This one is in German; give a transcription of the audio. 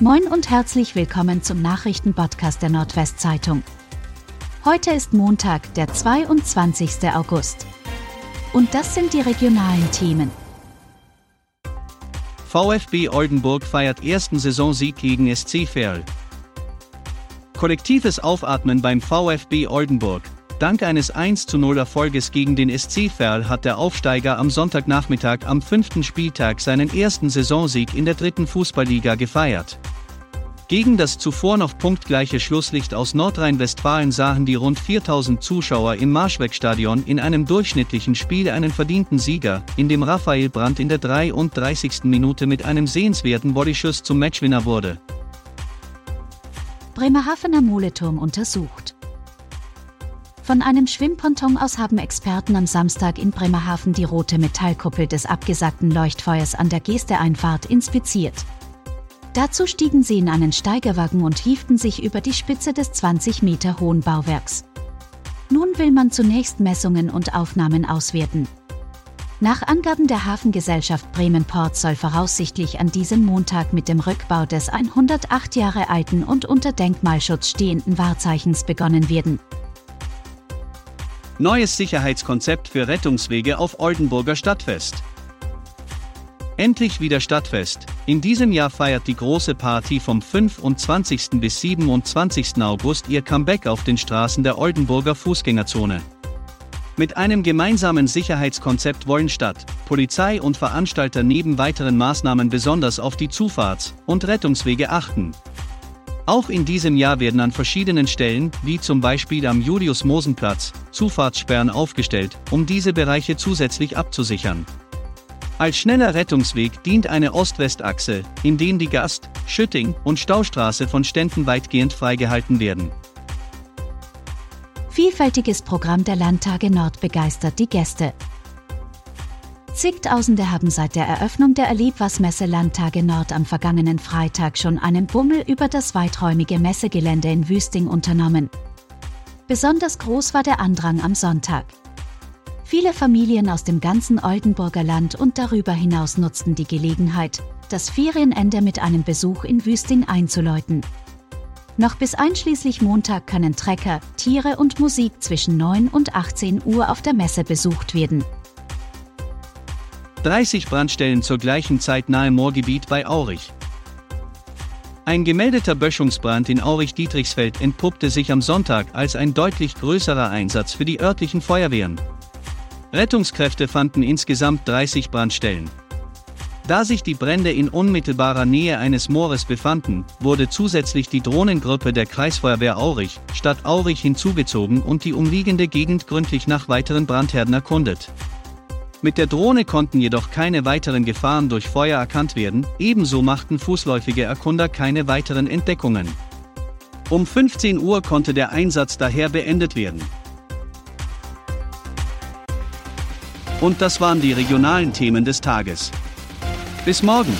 Moin und herzlich willkommen zum Nachrichtenpodcast der Nordwestzeitung. Heute ist Montag, der 22. August. Und das sind die regionalen Themen. VfB Oldenburg feiert ersten Saisonsieg gegen SC Verl. Kollektives Aufatmen beim VfB Oldenburg. Dank eines 1 zu 0 Erfolges gegen den SC Verl hat der Aufsteiger am Sonntagnachmittag am fünften Spieltag seinen ersten Saisonsieg in der dritten Fußballliga gefeiert. Gegen das zuvor noch punktgleiche Schlusslicht aus Nordrhein-Westfalen sahen die rund 4000 Zuschauer im Marschwegstadion in einem durchschnittlichen Spiel einen verdienten Sieger, in dem Raphael Brandt in der 33. Minute mit einem sehenswerten Bodyschuss zum Matchwinner wurde. Bremerhavener Moleturm untersucht. Von einem Schwimmponton aus haben Experten am Samstag in Bremerhaven die rote Metallkuppel des abgesagten Leuchtfeuers an der Gesteeinfahrt inspiziert. Dazu stiegen sie in einen Steigerwagen und hieften sich über die Spitze des 20 Meter hohen Bauwerks. Nun will man zunächst Messungen und Aufnahmen auswerten. Nach Angaben der Hafengesellschaft Bremen-Port soll voraussichtlich an diesem Montag mit dem Rückbau des 108 Jahre alten und unter Denkmalschutz stehenden Wahrzeichens begonnen werden. Neues Sicherheitskonzept für Rettungswege auf Oldenburger Stadtfest. Endlich wieder Stadtfest. In diesem Jahr feiert die große Party vom 25. bis 27. August ihr Comeback auf den Straßen der Oldenburger Fußgängerzone. Mit einem gemeinsamen Sicherheitskonzept wollen Stadt, Polizei und Veranstalter neben weiteren Maßnahmen besonders auf die Zufahrts- und Rettungswege achten. Auch in diesem Jahr werden an verschiedenen Stellen, wie zum Beispiel am Julius-Mosen-Platz, Zufahrtssperren aufgestellt, um diese Bereiche zusätzlich abzusichern. Als schneller Rettungsweg dient eine Ost-West-Achse, in denen die Gast-, Schütting- und Staustraße von Ständen weitgehend freigehalten werden. Vielfältiges Programm der Landtage Nord begeistert die Gäste. Zigtausende haben seit der Eröffnung der Erlebnismesse Landtage Nord am vergangenen Freitag schon einen Bummel über das weiträumige Messegelände in Wüsting unternommen. Besonders groß war der Andrang am Sonntag. Viele Familien aus dem ganzen Oldenburger Land und darüber hinaus nutzten die Gelegenheit, das Ferienende mit einem Besuch in Wüsting einzuläuten. Noch bis einschließlich Montag können Trecker, Tiere und Musik zwischen 9 und 18 Uhr auf der Messe besucht werden. 30 Brandstellen zur gleichen Zeit nahe Moorgebiet bei Aurich. Ein gemeldeter Böschungsbrand in Aurich-Dietrichsfeld entpuppte sich am Sonntag als ein deutlich größerer Einsatz für die örtlichen Feuerwehren. Rettungskräfte fanden insgesamt 30 Brandstellen. Da sich die Brände in unmittelbarer Nähe eines Moores befanden, wurde zusätzlich die Drohnengruppe der Kreisfeuerwehr Aurich, Stadt Aurich hinzugezogen und die umliegende Gegend gründlich nach weiteren Brandherden erkundet. Mit der Drohne konnten jedoch keine weiteren Gefahren durch Feuer erkannt werden, ebenso machten fußläufige Erkunder keine weiteren Entdeckungen. Um 15 Uhr konnte der Einsatz daher beendet werden. Und das waren die regionalen Themen des Tages. Bis morgen!